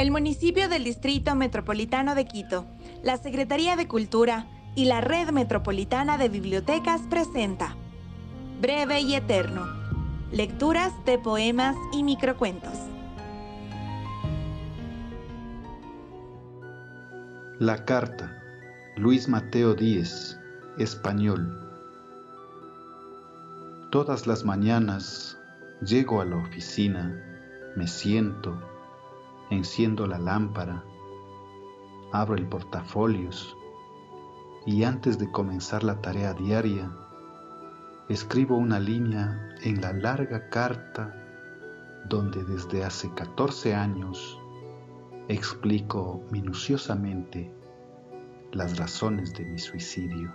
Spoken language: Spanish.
El municipio del Distrito Metropolitano de Quito, la Secretaría de Cultura y la Red Metropolitana de Bibliotecas presenta Breve y Eterno. Lecturas de poemas y microcuentos. La carta. Luis Mateo Díez, español. Todas las mañanas llego a la oficina, me siento, enciendo la lámpara, abro el portafolios y antes de comenzar la tarea diaria, escribo una línea en la larga carta donde desde hace 14 años explico minuciosamente las razones de mi suicidio.